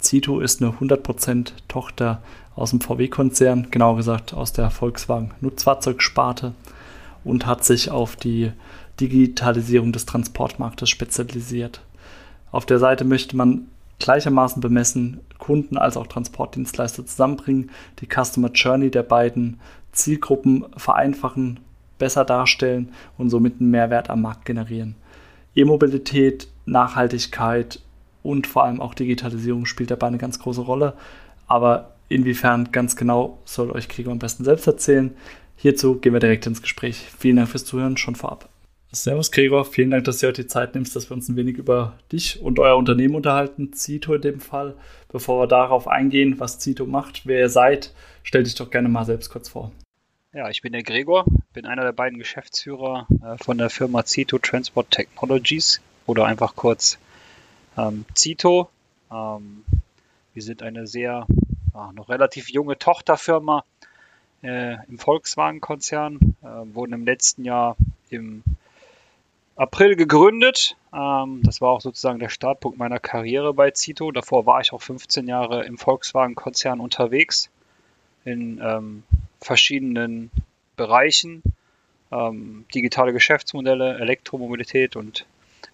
Zito ist eine 100% Tochter aus dem VW-Konzern, genauer gesagt aus der Volkswagen Nutzfahrzeugsparte und hat sich auf die Digitalisierung des Transportmarktes spezialisiert. Auf der Seite möchte man gleichermaßen bemessen, Kunden als auch Transportdienstleister zusammenbringen, die Customer Journey der beiden Zielgruppen vereinfachen, besser darstellen und somit einen Mehrwert am Markt generieren. E-Mobilität, Nachhaltigkeit und vor allem auch Digitalisierung spielt dabei eine ganz große Rolle. Aber inwiefern ganz genau soll euch Gregor am besten selbst erzählen. Hierzu gehen wir direkt ins Gespräch. Vielen Dank fürs Zuhören schon vorab. Servus Gregor, vielen Dank, dass du heute die Zeit nimmst, dass wir uns ein wenig über dich und euer Unternehmen unterhalten, Zito in dem Fall. Bevor wir darauf eingehen, was Zito macht, wer ihr seid, stell dich doch gerne mal selbst kurz vor. Ja, ich bin der Gregor, bin einer der beiden Geschäftsführer äh, von der Firma Zito Transport Technologies oder einfach kurz ähm, Zito. Ähm, wir sind eine sehr äh, noch relativ junge Tochterfirma äh, im Volkswagen-Konzern, äh, wurden im letzten Jahr im April gegründet. Ähm, das war auch sozusagen der Startpunkt meiner Karriere bei Zito. Davor war ich auch 15 Jahre im Volkswagen-Konzern unterwegs in ähm, verschiedenen Bereichen. Ähm, digitale Geschäftsmodelle, Elektromobilität und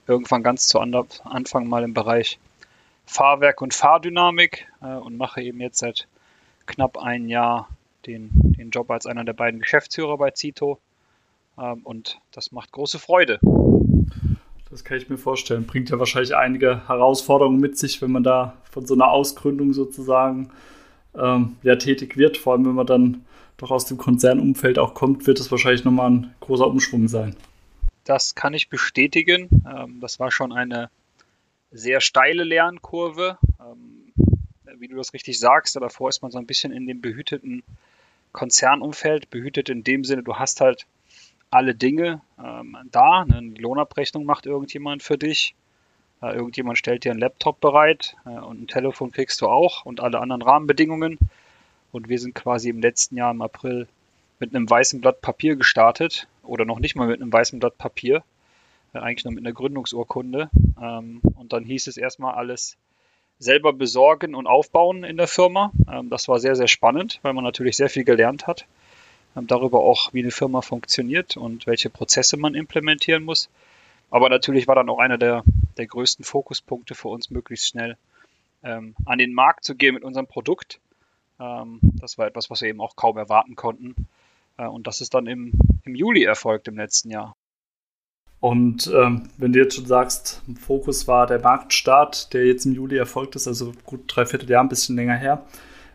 irgendwann ganz zu Anfang mal im Bereich Fahrwerk und Fahrdynamik äh, und mache eben jetzt seit knapp ein Jahr den, den Job als einer der beiden Geschäftsführer bei Zito. Ähm, und das macht große Freude. Das kann ich mir vorstellen. Bringt ja wahrscheinlich einige Herausforderungen mit sich, wenn man da von so einer Ausgründung sozusagen ähm, ja, tätig wird. Vor allem, wenn man dann doch aus dem Konzernumfeld auch kommt, wird es wahrscheinlich nochmal ein großer Umschwung sein. Das kann ich bestätigen. Ähm, das war schon eine sehr steile Lernkurve. Ähm, wie du das richtig sagst, davor ist man so ein bisschen in dem behüteten Konzernumfeld, behütet in dem Sinne, du hast halt alle Dinge ähm, da. Ne? Eine Lohnabrechnung macht irgendjemand für dich. Äh, irgendjemand stellt dir einen Laptop bereit äh, und ein Telefon kriegst du auch und alle anderen Rahmenbedingungen. Und wir sind quasi im letzten Jahr im April mit einem weißen Blatt Papier gestartet oder noch nicht mal mit einem weißen Blatt Papier, äh, eigentlich nur mit einer Gründungsurkunde. Ähm, und dann hieß es erstmal alles selber besorgen und aufbauen in der Firma. Ähm, das war sehr, sehr spannend, weil man natürlich sehr viel gelernt hat darüber auch, wie eine Firma funktioniert und welche Prozesse man implementieren muss. Aber natürlich war dann auch einer der, der größten Fokuspunkte für uns, möglichst schnell ähm, an den Markt zu gehen mit unserem Produkt. Ähm, das war etwas, was wir eben auch kaum erwarten konnten. Äh, und das ist dann im, im Juli erfolgt im letzten Jahr. Und ähm, wenn du jetzt schon sagst, Fokus war der Marktstart, der jetzt im Juli erfolgt ist, also gut dreiviertel Jahr, ein bisschen länger her.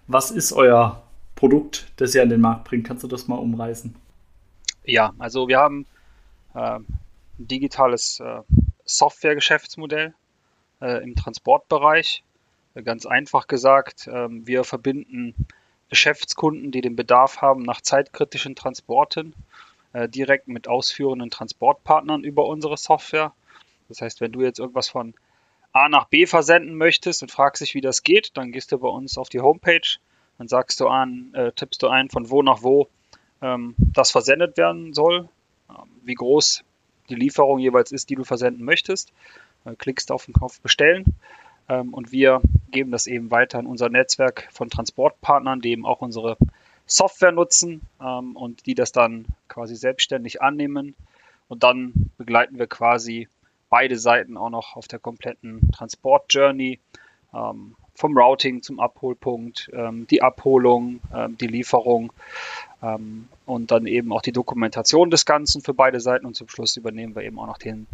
Was ist euer Produkt, das ihr an den Markt bringt. Kannst du das mal umreißen? Ja, also wir haben äh, ein digitales äh, Software-Geschäftsmodell äh, im Transportbereich. Äh, ganz einfach gesagt, ähm, wir verbinden Geschäftskunden, die den Bedarf haben nach zeitkritischen Transporten, äh, direkt mit ausführenden Transportpartnern über unsere Software. Das heißt, wenn du jetzt irgendwas von A nach B versenden möchtest und fragst dich, wie das geht, dann gehst du bei uns auf die Homepage, dann sagst du an, äh, tippst du ein, von wo nach wo ähm, das versendet werden soll, äh, wie groß die Lieferung jeweils ist, die du versenden möchtest. Äh, klickst auf den Knopf bestellen und wir geben das eben weiter in unser Netzwerk von Transportpartnern, die eben auch unsere Software nutzen ähm, und die das dann quasi selbstständig annehmen. Und dann begleiten wir quasi beide Seiten auch noch auf der kompletten Transport-Journey. Ähm, vom Routing zum Abholpunkt, ähm, die Abholung, ähm, die Lieferung ähm, und dann eben auch die Dokumentation des Ganzen für beide Seiten und zum Schluss übernehmen wir eben auch noch den,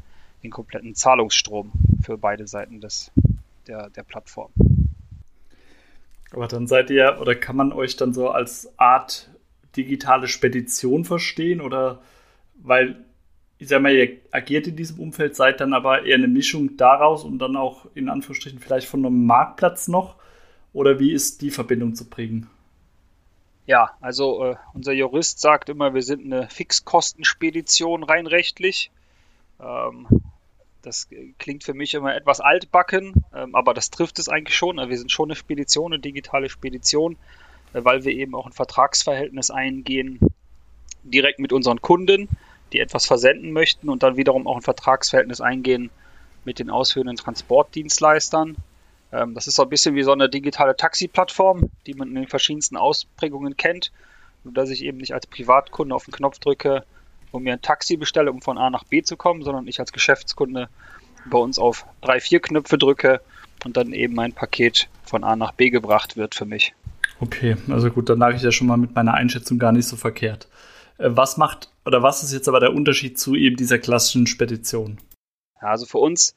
den kompletten Zahlungsstrom für beide Seiten des, der, der Plattform. Aber dann seid ihr, oder kann man euch dann so als Art digitale Spedition verstehen? Oder weil ich sag mal, ihr agiert in diesem Umfeld, seid dann aber eher eine Mischung daraus und dann auch in Anführungsstrichen vielleicht von einem Marktplatz noch? Oder wie ist die Verbindung zu prägen? Ja, also äh, unser Jurist sagt immer, wir sind eine Fixkostenspedition rein rechtlich. Ähm, das klingt für mich immer etwas altbacken, ähm, aber das trifft es eigentlich schon. Wir sind schon eine Spedition, eine digitale Spedition, äh, weil wir eben auch ein Vertragsverhältnis eingehen direkt mit unseren Kunden, die etwas versenden möchten und dann wiederum auch ein Vertragsverhältnis eingehen mit den ausführenden Transportdienstleistern. Ähm, das ist so ein bisschen wie so eine digitale Taxi-Plattform, die man in den verschiedensten Ausprägungen kennt. Nur dass ich eben nicht als Privatkunde auf den Knopf drücke und mir ein Taxi bestelle, um von A nach B zu kommen, sondern ich als Geschäftskunde bei uns auf drei, vier Knöpfe drücke und dann eben mein Paket von A nach B gebracht wird für mich. Okay, also gut, dann lag ich ja schon mal mit meiner Einschätzung gar nicht so verkehrt. Äh, was macht oder was ist jetzt aber der Unterschied zu eben dieser klassischen Spedition? Ja, also für uns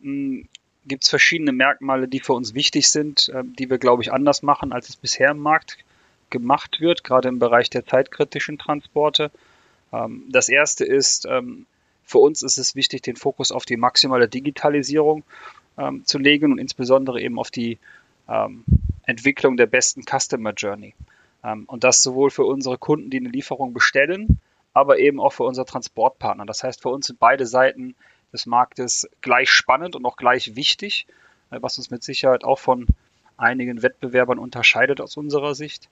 hm, gibt es verschiedene Merkmale, die für uns wichtig sind, äh, die wir, glaube ich, anders machen, als es bisher im Markt gemacht wird, gerade im Bereich der zeitkritischen Transporte. Ähm, das erste ist, ähm, für uns ist es wichtig, den Fokus auf die maximale Digitalisierung ähm, zu legen und insbesondere eben auf die Entwicklung der besten Customer Journey. Und das sowohl für unsere Kunden, die eine Lieferung bestellen, aber eben auch für unsere Transportpartner. Das heißt, für uns sind beide Seiten des Marktes gleich spannend und auch gleich wichtig, äh, was uns mit Sicherheit auch von einigen Wettbewerbern unterscheidet aus unserer Sicht,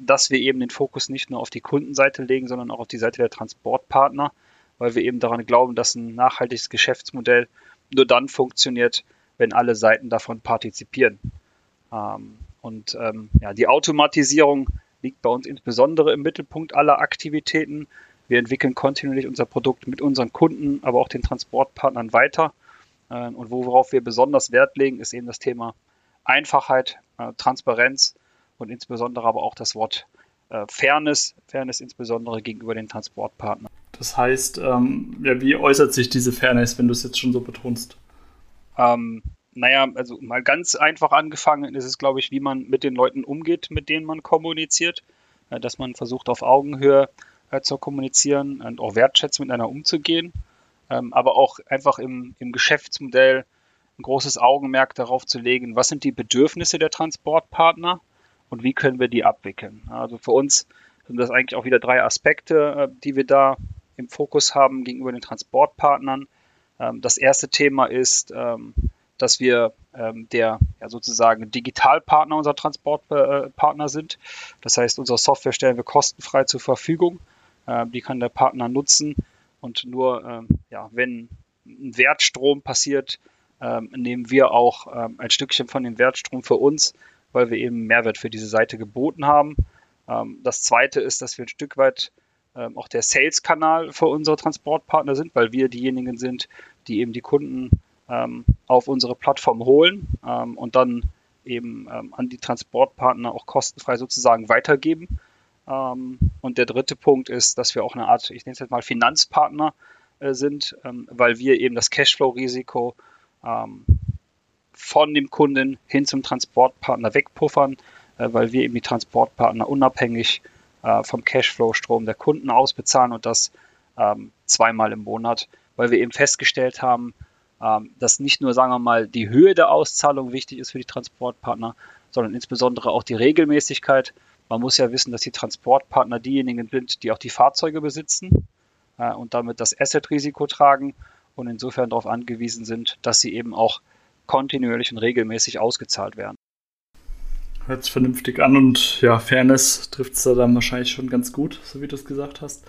dass wir eben den Fokus nicht nur auf die Kundenseite legen, sondern auch auf die Seite der Transportpartner, weil wir eben daran glauben, dass ein nachhaltiges Geschäftsmodell nur dann funktioniert, wenn alle Seiten davon partizipieren. Ähm, und ähm, ja, die Automatisierung liegt bei uns insbesondere im Mittelpunkt aller Aktivitäten. Wir entwickeln kontinuierlich unser Produkt mit unseren Kunden, aber auch den Transportpartnern weiter. Und worauf wir besonders Wert legen, ist eben das Thema Einfachheit, äh, Transparenz und insbesondere aber auch das Wort äh, Fairness, Fairness insbesondere gegenüber den Transportpartnern. Das heißt, ähm, ja, wie äußert sich diese Fairness, wenn du es jetzt schon so betonst? Ähm, naja, also mal ganz einfach angefangen ist es, glaube ich, wie man mit den Leuten umgeht, mit denen man kommuniziert, äh, dass man versucht auf Augenhöhe äh, zu kommunizieren und auch wertschätzend miteinander umzugehen, ähm, aber auch einfach im, im Geschäftsmodell ein großes Augenmerk darauf zu legen, was sind die Bedürfnisse der Transportpartner und wie können wir die abwickeln. Also für uns sind das eigentlich auch wieder drei Aspekte, äh, die wir da im Fokus haben gegenüber den Transportpartnern. Ähm, das erste Thema ist, ähm, dass wir ähm, der sozusagen Digitalpartner unserer Transportpartner sind. Das heißt, unsere Software stellen wir kostenfrei zur Verfügung. Äh, die kann der Partner nutzen und nur ja, wenn ein Wertstrom passiert, nehmen wir auch ein Stückchen von dem Wertstrom für uns, weil wir eben Mehrwert für diese Seite geboten haben. Ähm, das zweite ist, dass wir ein Stück weit ähm, auch der Sales-Kanal für unsere Transportpartner sind, weil wir diejenigen sind, die eben die Kunden ähm, auf unsere Plattform holen ähm, und dann eben ähm, an die Transportpartner auch kostenfrei sozusagen weitergeben. Ähm, und der dritte Punkt ist, dass wir auch eine Art, ich nenne es jetzt mal Finanzpartner äh, sind, weil wir eben das Cashflow-Risiko von dem Kunden hin zum Transportpartner wegpuffern, äh, weil wir eben die Transportpartner unabhängig äh, vom Cashflow-Strom der Kunden ausbezahlen und das ähm, zweimal im Monat, weil wir eben festgestellt haben, ähm, dass nicht nur, sagen wir mal, die Höhe der Auszahlung wichtig ist für die Transportpartner, sondern insbesondere auch die Regelmäßigkeit. Man muss ja wissen, dass die Transportpartner diejenigen sind, die auch die Fahrzeuge besitzen äh, und damit das Asset-Risiko tragen und insofern darauf angewiesen sind, dass sie eben auch kontinuierlich und regelmäßig ausgezahlt werden. Hört sich vernünftig an und ja, Fairness trifft es da dann wahrscheinlich schon ganz gut, so wie du es gesagt hast.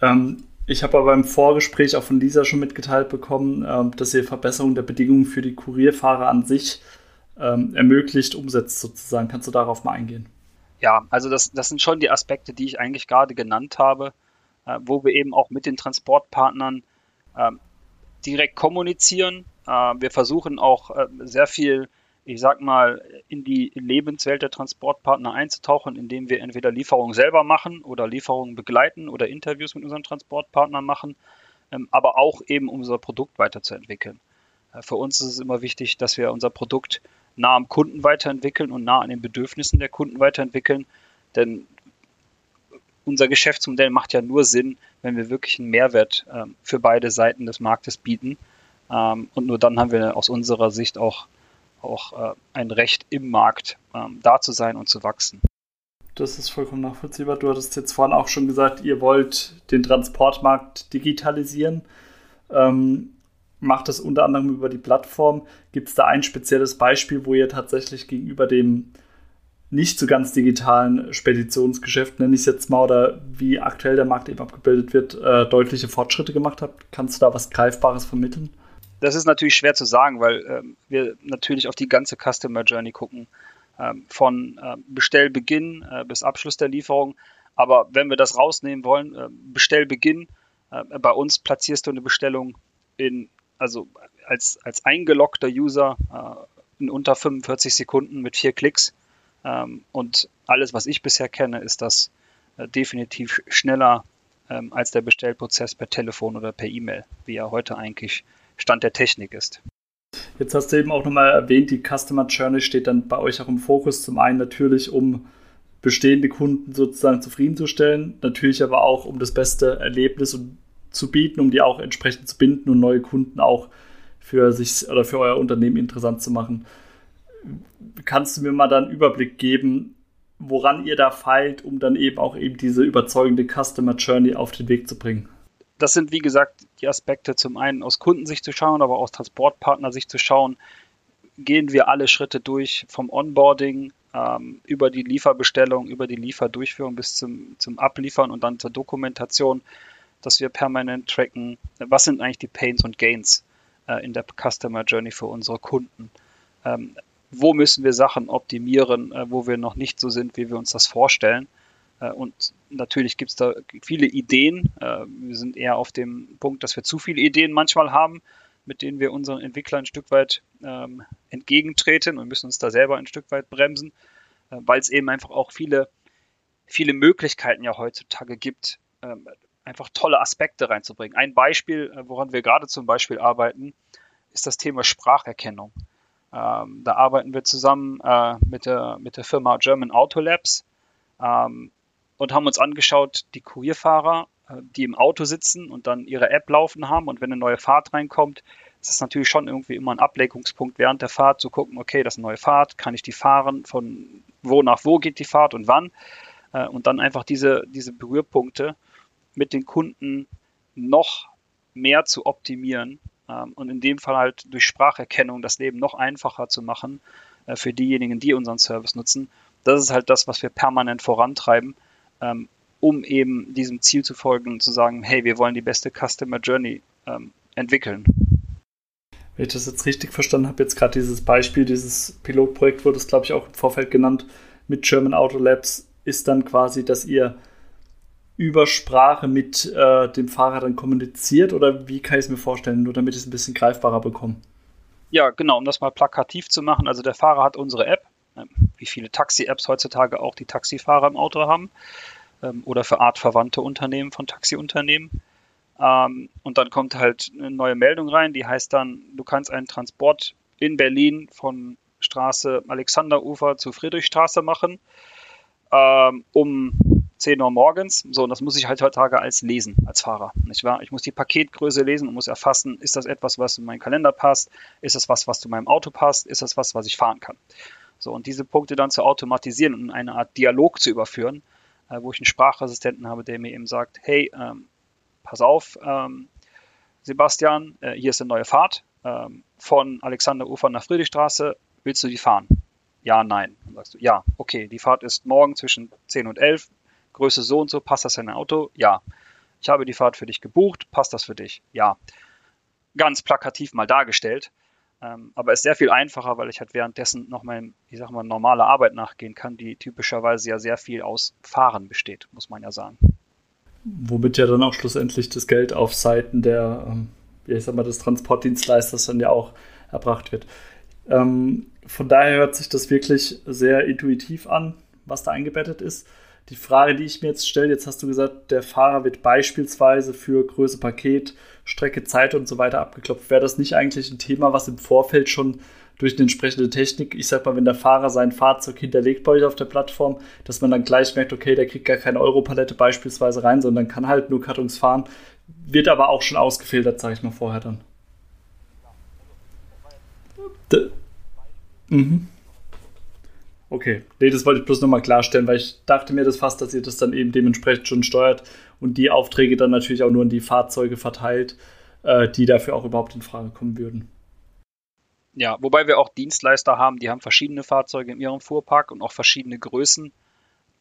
Ähm, ich habe aber im Vorgespräch auch von Lisa schon mitgeteilt bekommen, äh, dass ihr Verbesserung der Bedingungen für die Kurierfahrer an sich ähm, ermöglicht, umsetzt sozusagen. Kannst du darauf mal eingehen? Ja, also das, das sind schon die Aspekte, die ich eigentlich gerade genannt habe, äh, wo wir eben auch mit den Transportpartnern äh, direkt kommunizieren. Äh, wir versuchen auch äh, sehr viel ich sag mal, in die Lebenswelt der Transportpartner einzutauchen, indem wir entweder Lieferungen selber machen oder Lieferungen begleiten oder Interviews mit unseren Transportpartnern machen, ähm, aber auch eben unser Produkt weiterzuentwickeln. Äh, für uns ist es immer wichtig, dass wir unser Produkt nah am Kunden weiterentwickeln und nah an den Bedürfnissen der Kunden weiterentwickeln, denn unser Geschäftsmodell macht ja nur Sinn, wenn wir wirklich einen Mehrwert ähm, für beide Seiten des Marktes bieten. Ähm, und nur dann haben wir aus unserer Sicht auch auch äh, ein Recht im Markt ähm, da zu sein und zu wachsen. Das ist vollkommen nachvollziehbar. Du hattest jetzt vorhin auch schon gesagt, ihr wollt den Transportmarkt digitalisieren. Ähm, macht das unter anderem über die Plattform. Gibt es da ein spezielles Beispiel, wo ihr tatsächlich gegenüber dem nicht so ganz digitalen Speditionsgeschäft, nenne ich es jetzt mal, oder wie aktuell der Markt eben abgebildet wird, äh, deutliche Fortschritte gemacht habt? Kannst du da was Greifbares vermitteln? Das ist natürlich schwer zu sagen, weil ähm, wir natürlich auf die ganze Customer Journey gucken, ähm, von äh, Bestellbeginn äh, bis Abschluss der Lieferung. Aber wenn wir das rausnehmen wollen, äh, Bestellbeginn, äh, bei uns platzierst du eine Bestellung in, also als, als eingeloggter User äh, in unter 45 Sekunden mit vier Klicks. Ähm, und alles, was ich bisher kenne, ist das äh, definitiv schneller ähm, als der Bestellprozess per Telefon oder per E-Mail, wie er heute eigentlich Stand der Technik ist. Jetzt hast du eben auch nochmal erwähnt, die Customer Journey steht dann bei euch auch im Fokus. Zum einen natürlich, um bestehende Kunden sozusagen zufriedenzustellen, natürlich aber auch, um das beste Erlebnis zu bieten, um die auch entsprechend zu binden und neue Kunden auch für sich oder für euer Unternehmen interessant zu machen. Kannst du mir mal dann einen Überblick geben, woran ihr da feilt, um dann eben auch eben diese überzeugende Customer Journey auf den Weg zu bringen? das sind, wie gesagt, die Aspekte zum einen aus Kundensicht zu schauen, aber auch aus Transportpartnersicht zu schauen, gehen wir alle Schritte durch vom Onboarding ähm, über die Lieferbestellung, über die Lieferdurchführung bis zum, zum Abliefern und dann zur Dokumentation, dass wir permanent tracken, was sind eigentlich die Pains und Gains äh, in der Customer Journey für unsere Kunden. Ähm, wo müssen wir Sachen optimieren, äh, wo wir noch nicht so sind, wie wir uns das vorstellen und natürlich gibt es da viele Ideen. Äh, wir sind eher auf dem Punkt, dass wir zu viele Ideen manchmal haben, mit denen wir unseren Entwicklern ein Stück weit ähm, entgegentreten und müssen uns da selber ein Stück weit bremsen, äh, weil es eben einfach auch viele, viele Möglichkeiten ja heutzutage gibt, ähm, einfach tolle Aspekte reinzubringen. Ein Beispiel, woran wir gerade zum Beispiel arbeiten, ist das Thema Spracherkennung. Ähm, da arbeiten wir zusammen mit, der, mit der Firma German Auto Labs und haben uns angeschaut, die Kurierfahrer, äh, die im Auto sitzen und dann ihre App laufen haben. Und wenn eine neue Fahrt reinkommt, ist es natürlich schon irgendwie immer ein Ablenkungspunkt während der Fahrt zu gucken, okay, das ist eine neue Fahrt, kann ich die fahren, von wo nach wo geht die Fahrt und wann? Äh, und dann einfach diese, diese Berührpunkte mit den Kunden noch mehr zu optimieren ähm, und in dem Fall halt durch Spracherkennung das Leben noch einfacher zu machen äh, für diejenigen, die unseren Service nutzen. Das ist halt das, was wir permanent vorantreiben ähm, um eben diesem Ziel zu folgen und zu sagen, hey, wir wollen die beste Customer Journey ähm, entwickeln. Wenn ich das jetzt richtig verstanden habe, jetzt gerade dieses Beispiel, dieses Pilotprojekt wurde es, glaube ich, auch im Vorfeld genannt, mit German Auto Labs, ist dann quasi, dass ihr über Sprache mit äh, dem Fahrer dann kommuniziert oder wie kann ich es mir vorstellen, nur damit ich es ein bisschen greifbarer bekomme? Ja, genau, um das mal plakativ zu machen. Also der Fahrer hat unsere App, ähm, wie viele Taxi-Apps heutzutage auch die Taxifahrer im Auto haben ähm, oder für artverwandte Unternehmen von Taxiunternehmen. Ähm, und dann kommt halt eine neue Meldung rein, die heißt dann, du kannst einen Transport in Berlin von Straße Alexanderufer zu Friedrichstraße machen um 10 Uhr morgens. So, und das muss ich halt heutzutage als lesen, als Fahrer. Nicht wahr? Ich muss die Paketgröße lesen und muss erfassen, ist das etwas, was in meinen Kalender passt? Ist das was, was zu meinem Auto passt? Ist das was, was ich fahren kann? So, und diese Punkte dann zu automatisieren und in eine Art Dialog zu überführen, äh, wo ich einen Sprachassistenten habe, der mir eben sagt, hey, ähm, pass auf, ähm, Sebastian, äh, hier ist eine neue Fahrt ähm, von Alexanderufer nach Friedrichstraße, willst du die fahren? Ja, nein. Dann sagst du, ja, okay, die Fahrt ist morgen zwischen 10 und 11, Größe so und so, passt das in dein Auto? Ja. Ich habe die Fahrt für dich gebucht, passt das für dich? Ja. Ganz plakativ mal dargestellt. Ähm, aber ist sehr viel einfacher, weil ich halt währenddessen noch mein, ich sag mal, normale Arbeit nachgehen kann, die typischerweise ja sehr viel aus Fahren besteht, muss man ja sagen. Womit ja dann auch schlussendlich das Geld auf Seiten der, ähm, ich sag mal, des Transportdienstleisters dann ja auch erbracht wird. Ähm, von daher hört sich das wirklich sehr intuitiv an, was da eingebettet ist. Die Frage, die ich mir jetzt stelle, jetzt hast du gesagt, der Fahrer wird beispielsweise für Größe Paket, Strecke, Zeit und so weiter abgeklopft. Wäre das nicht eigentlich ein Thema, was im Vorfeld schon durch eine entsprechende Technik, ich sag mal, wenn der Fahrer sein Fahrzeug hinterlegt bei euch auf der Plattform, dass man dann gleich merkt, okay, der kriegt gar keine Europalette beispielsweise rein, sondern kann halt nur Kartons fahren, wird aber auch schon ausgefiltert, sage ich mal vorher dann. Mhm. Okay, nee, das wollte ich bloß nochmal klarstellen, weil ich dachte mir das fast, dass ihr das dann eben dementsprechend schon steuert und die Aufträge dann natürlich auch nur an die Fahrzeuge verteilt, äh, die dafür auch überhaupt in Frage kommen würden. Ja, wobei wir auch Dienstleister haben, die haben verschiedene Fahrzeuge in ihrem Fuhrpark und auch verschiedene Größen.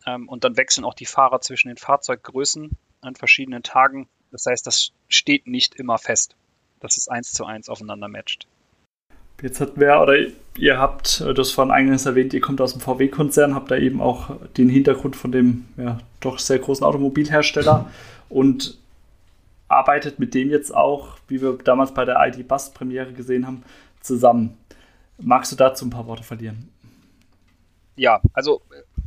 Ähm, und dann wechseln auch die Fahrer zwischen den Fahrzeuggrößen an verschiedenen Tagen. Das heißt, das steht nicht immer fest, dass es eins zu eins aufeinander matcht. Jetzt hatten wir, oder ihr habt äh, das von eingangs erwähnt, ihr kommt aus dem VW-Konzern, habt da eben auch den Hintergrund von dem ja, doch sehr großen Automobilhersteller und arbeitet mit dem jetzt auch, wie wir damals bei der ID Bus Premiere gesehen haben, zusammen. Magst du dazu ein paar Worte verlieren? Ja, also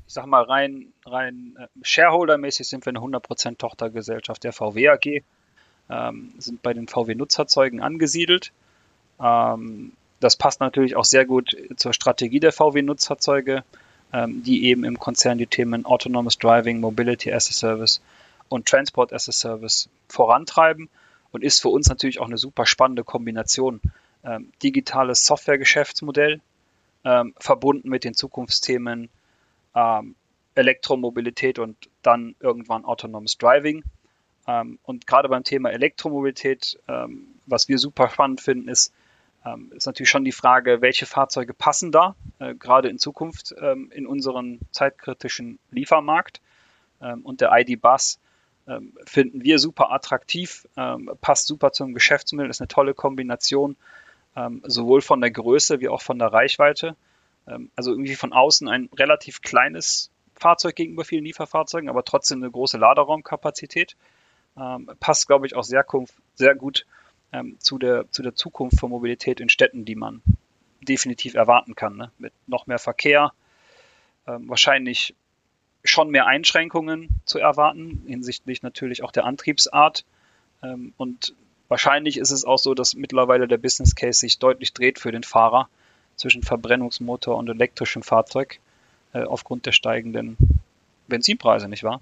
ich sag mal rein, rein äh, Shareholder-mäßig sind wir eine 100% Tochtergesellschaft der VW AG, ähm, sind bei den VW-Nutzerzeugen angesiedelt. Ähm, das passt natürlich auch sehr gut zur Strategie der VW-Nutzfahrzeuge, ähm, die eben im Konzern die Themen Autonomous Driving, Mobility as a Service und Transport as a Service vorantreiben und ist für uns natürlich auch eine super spannende Kombination. Ähm, digitales Software-Geschäftsmodell ähm, verbunden mit den Zukunftsthemen Elektromobilität und dann irgendwann Autonomous Driving. Und gerade beim Thema Elektromobilität, was wir super spannend finden, ist, ähm, ist natürlich schon die Frage, welche Fahrzeuge passen da, äh, gerade in Zukunft ähm, in unseren zeitkritischen Liefermarkt. Ähm, und der ID-Bus ähm, finden wir super attraktiv, ähm, passt super zum Geschäftsmodell, ist eine tolle Kombination, ähm, sowohl von der Größe wie auch von der Reichweite. also irgendwie von außen ein relativ kleines Fahrzeug gegenüber vielen Lieferfahrzeugen, aber trotzdem eine große Laderaumkapazität. passt, glaube ich, auch sehr, sehr gut ähm, zu, der, zu der Zukunft von Mobilität in Städten, die man definitiv erwarten kann. Ne? Mit noch mehr Verkehr, ähm, wahrscheinlich schon mehr Einschränkungen zu erwarten, hinsichtlich natürlich auch der Antriebsart. Ähm, und wahrscheinlich ist es auch so, dass mittlerweile der Business Case sich deutlich dreht für den Fahrer zwischen Verbrennungsmotor und elektrischem Fahrzeug äh, aufgrund der steigenden Benzinpreise, nicht wahr?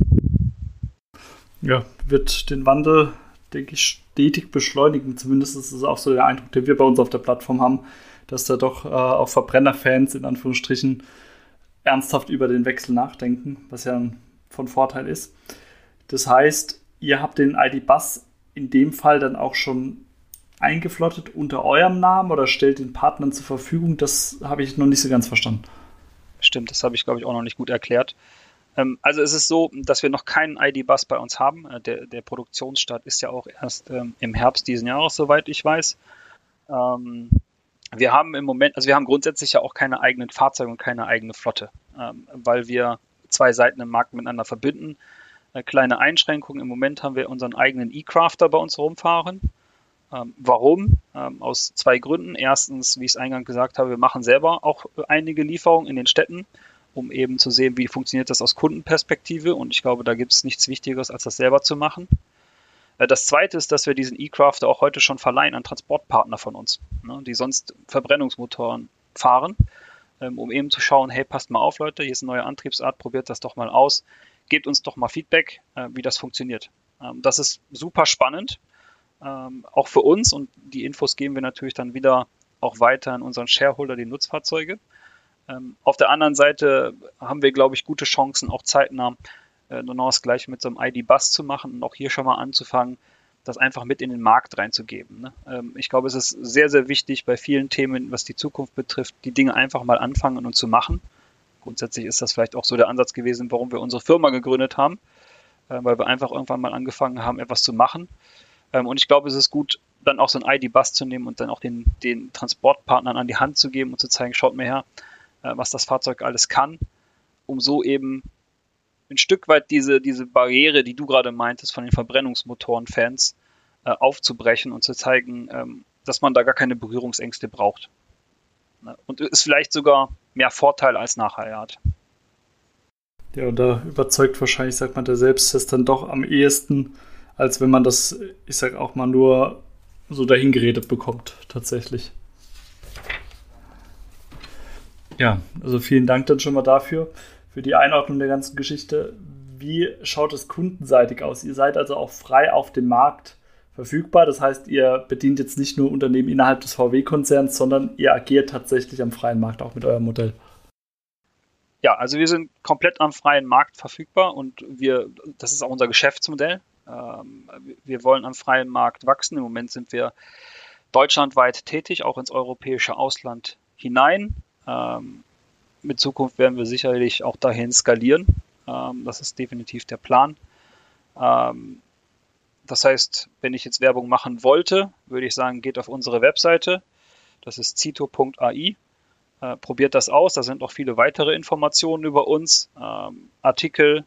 Ja, wird den Wandel denke ich, stetig beschleunigen. Zumindest ist es auch so der Eindruck, den wir bei uns auf der Plattform haben, dass da doch äh, auch Verbrennerfans in Anführungsstrichen ernsthaft über den Wechsel nachdenken, was ja von Vorteil ist. Das heißt, ihr habt den ID-Bus in dem Fall dann auch schon eingeflottet unter eurem Namen oder stellt den Partnern zur Verfügung? Das habe ich noch nicht so ganz verstanden. Stimmt, das habe ich, glaube ich, auch noch nicht gut erklärt. Ähm, also es ist so, dass wir noch keinen ID-Bus bei uns haben. Äh, der, der, Produktionsstart ist ja auch erst ähm, im Herbst diesen Jahres, soweit ich weiß. Ähm, wir haben im Moment, also wir haben grundsätzlich ja auch keine eigenen Fahrzeuge und keine eigene Flotte, ähm, weil wir zwei Seiten im Markt miteinander verbinden. Eine kleine Einschränkung, im Moment haben wir unseren eigenen E-Crafter bei uns rumfahren. Ähm, warum? Ähm, aus zwei Gründen. Erstens, wie ich es eingangs gesagt habe, wir machen selber auch einige Lieferungen in den Städten um eben zu sehen, wie funktioniert das aus Kundenperspektive. Und ich glaube, da gibt es nichts Wichtigeres, als das selber zu machen. Äh, das zweite ist, dass wir diesen E-Crafter auch heute schon verleihen an Transportpartner von uns, ne, die sonst Verbrennungsmotoren fahren, ähm, um eben zu schauen, hey, passt mal auf, Leute, hier ist eine neue Antriebsart, probiert das doch mal aus, gebt uns doch mal Feedback, äh, wie das funktioniert. Ähm, das ist super spannend, ähm, auch für uns und die Infos geben wir natürlich dann wieder auch weiter an unseren Shareholder, die Nutzfahrzeuge. Ähm, auf der anderen Seite haben wir, glaube ich, gute Chancen, auch zeitnah äh, genau das gleiche mit so einem ID-Bus zu machen und auch hier schon mal anzufangen, das einfach mit in den Markt reinzugeben. Ne? Ähm, ich glaube, es ist sehr, sehr wichtig bei vielen Themen, was die Zukunft betrifft, die Dinge einfach mal anfangen und zu machen. Grundsätzlich ist das vielleicht auch so der Ansatz gewesen, warum wir unsere Firma gegründet haben, äh, weil wir einfach irgendwann mal angefangen haben, etwas zu machen. Ähm, und ich glaube, es ist gut, dann auch so ein ID-Bus zu nehmen und dann auch den, den Transportpartnern an die Hand zu geben und zu zeigen, schaut mir her, was das Fahrzeug alles kann, um so eben ein Stück weit diese, diese Barriere, die du gerade meintest, von den Verbrennungsmotoren-Fans äh, aufzubrechen und zu zeigen, ähm, dass man da gar keine Berührungsängste braucht. Ne? Und es vielleicht sogar mehr Vorteil als Nachteil hat. Ja, und da überzeugt wahrscheinlich, sagt man, der Selbsttest dann doch am ehesten, als wenn man das, ich sag auch mal, nur so dahingeredet bekommt, tatsächlich. Ja, also vielen Dank dann schon mal dafür, für die Einordnung der ganzen Geschichte. Wie schaut es kundenseitig aus? Ihr seid also auch frei auf dem Markt verfügbar. Das heißt, ihr bedient jetzt nicht nur Unternehmen innerhalb des VW-Konzerns, sondern ihr agiert tatsächlich am freien Markt auch mit eurem Modell. Ja, also wir sind komplett am freien Markt verfügbar und wir, das ist auch unser Geschäftsmodell. Ähm, wir wollen am freien Markt wachsen. Im Moment sind wir deutschlandweit tätig, auch ins europäische Ausland hinein. Ähm, mit Zukunft werden wir sicherlich auch dahin skalieren. Ähm, das ist definitiv der Plan. Das heißt, wenn ich jetzt Werbung machen wollte, würde ich sagen, geht auf unsere Webseite. Das ist cito.ai. Äh, probiert das aus. Da sind noch viele weitere Informationen über uns, ähm, Artikel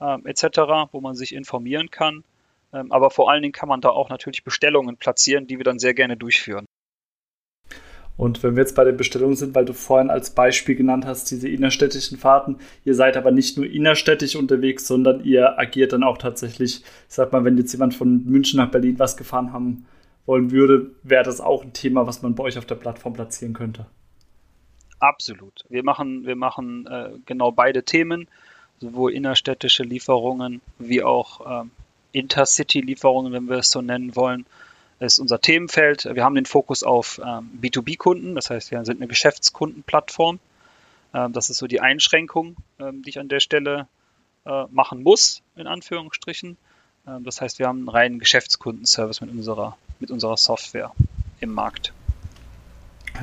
ähm, etc., wo man sich informieren kann. Ähm, aber vor allen Dingen kann man da auch natürlich Bestellungen platzieren, die wir dann sehr gerne durchführen. Und wenn wir jetzt bei den Bestellungen sind, weil du vorhin als Beispiel genannt hast, diese innerstädtischen Fahrten, ihr seid aber nicht nur innerstädtisch unterwegs, sondern ihr agiert dann auch tatsächlich, ich sag mal, wenn jetzt jemand von München nach Berlin was gefahren haben wollen würde, wäre das auch ein Thema, was man bei euch auf der Plattform platzieren könnte. Absolut. Wir machen, wir machen äh, genau beide Themen, sowohl innerstädtische Lieferungen wie auch ähm, Intercity-Lieferungen, wenn wir es so nennen wollen ist unser Themenfeld. Wir haben den Fokus auf ähm, B2B-Kunden, das heißt, wir sind eine Geschäftskundenplattform. Ähm, das ist so die Einschränkung, ähm, die ich an der Stelle äh, machen muss, in Anführungsstrichen. Das heißt, wir haben einen reinen Geschäftskundenservice mit unserer, mit unserer Software im Markt.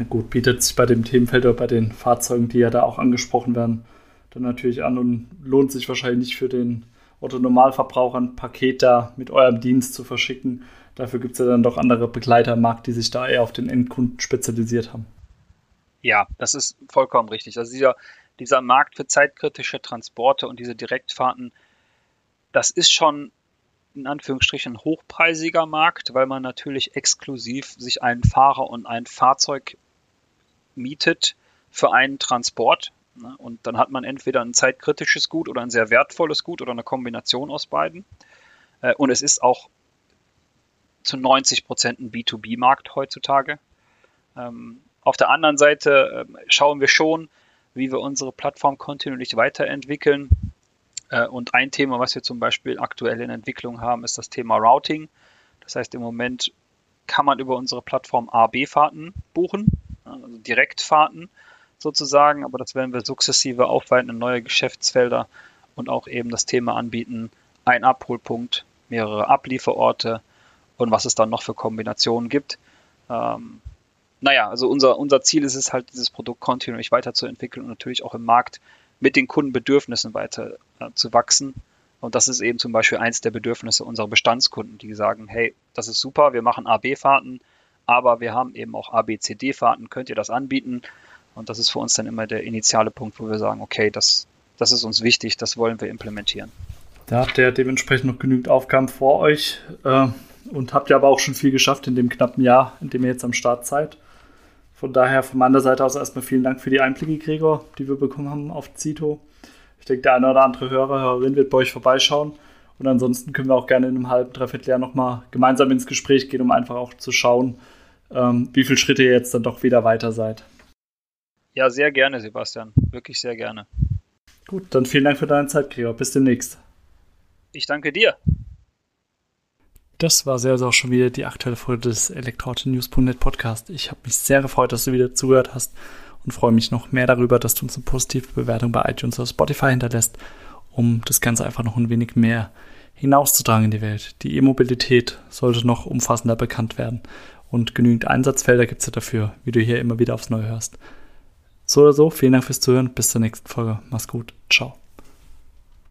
Gut, bietet sich bei dem Themenfeld oder bei den Fahrzeugen, die ja da auch angesprochen werden, dann natürlich an und lohnt sich wahrscheinlich nicht für den Otto Normalverbraucher ein Paket da mit eurem Dienst zu verschicken, Dafür gibt es ja dann doch andere Begleiter am Markt, die sich da eher auf den Endkunden spezialisiert haben. Ja, das ist vollkommen richtig. Also dieser, dieser Markt für zeitkritische Transporte und diese Direktfahrten, das ist schon in Anführungsstrichen ein hochpreisiger Markt, weil man natürlich exklusiv sich einen Fahrer und ein Fahrzeug mietet für einen Transport. Ne? Und dann hat man entweder ein zeitkritisches Gut oder ein sehr wertvolles Gut oder eine Kombination aus beiden. Äh, und es ist auch zu 90 Prozent ein B2B-Markt heutzutage. Ähm, auf der anderen Seite äh, schauen wir schon, wie wir unsere Plattform kontinuierlich weiterentwickeln. Äh, und ein Thema, was wir zum Beispiel aktuell in Entwicklung haben, ist das Thema Routing. Das heißt, im Moment kann man über unsere Plattform A-B-Fahrten buchen, also Direktfahrten sozusagen, aber das werden wir sukzessive aufweiten in neue Geschäftsfelder und auch eben das Thema anbieten, ein Abholpunkt, mehrere Ablieferorte, und was es dann noch für Kombinationen gibt. Ähm, naja, also unser, unser Ziel ist es halt, dieses Produkt kontinuierlich weiterzuentwickeln und natürlich auch im Markt mit den Kundenbedürfnissen weiter äh, zu wachsen. Und das ist eben zum Beispiel eins der Bedürfnisse unserer Bestandskunden, die sagen, hey, das ist super, wir machen AB-Fahrten, aber wir haben eben auch ABCD-Fahrten, könnt ihr das anbieten? Und das ist für uns dann immer der initiale Punkt, wo wir sagen, okay, das, das ist uns wichtig, das wollen wir implementieren. Da habt ihr dementsprechend noch genügend Aufgaben vor euch. Äh, und habt ja aber auch schon viel geschafft in dem knappen Jahr, in dem ihr jetzt am Start seid. Von daher von meiner Seite aus erstmal vielen Dank für die Einblicke, Gregor, die wir bekommen haben auf Zito. Ich denke, der eine oder andere Hörer, Hörerin wird bei euch vorbeischauen. Und ansonsten können wir auch gerne in einem halben, dreiviertel Jahr nochmal gemeinsam ins Gespräch gehen, um einfach auch zu schauen, ähm, wie viele Schritte ihr jetzt dann doch wieder weiter seid. Ja, sehr gerne, Sebastian. Wirklich sehr gerne. Gut, dann vielen Dank für deine Zeit, Gregor. Bis demnächst. Ich danke dir. Das war sehr, sehr auch schon wieder die aktuelle Folge des Elektroauto-News.net Podcast. Ich habe mich sehr gefreut, dass du wieder zugehört hast und freue mich noch mehr darüber, dass du uns eine positive Bewertung bei iTunes oder Spotify hinterlässt, um das Ganze einfach noch ein wenig mehr hinauszutragen in die Welt. Die E-Mobilität sollte noch umfassender bekannt werden und genügend Einsatzfelder gibt es ja dafür, wie du hier immer wieder aufs Neue hörst. So oder so, vielen Dank fürs Zuhören, bis zur nächsten Folge. Mach's gut, ciao.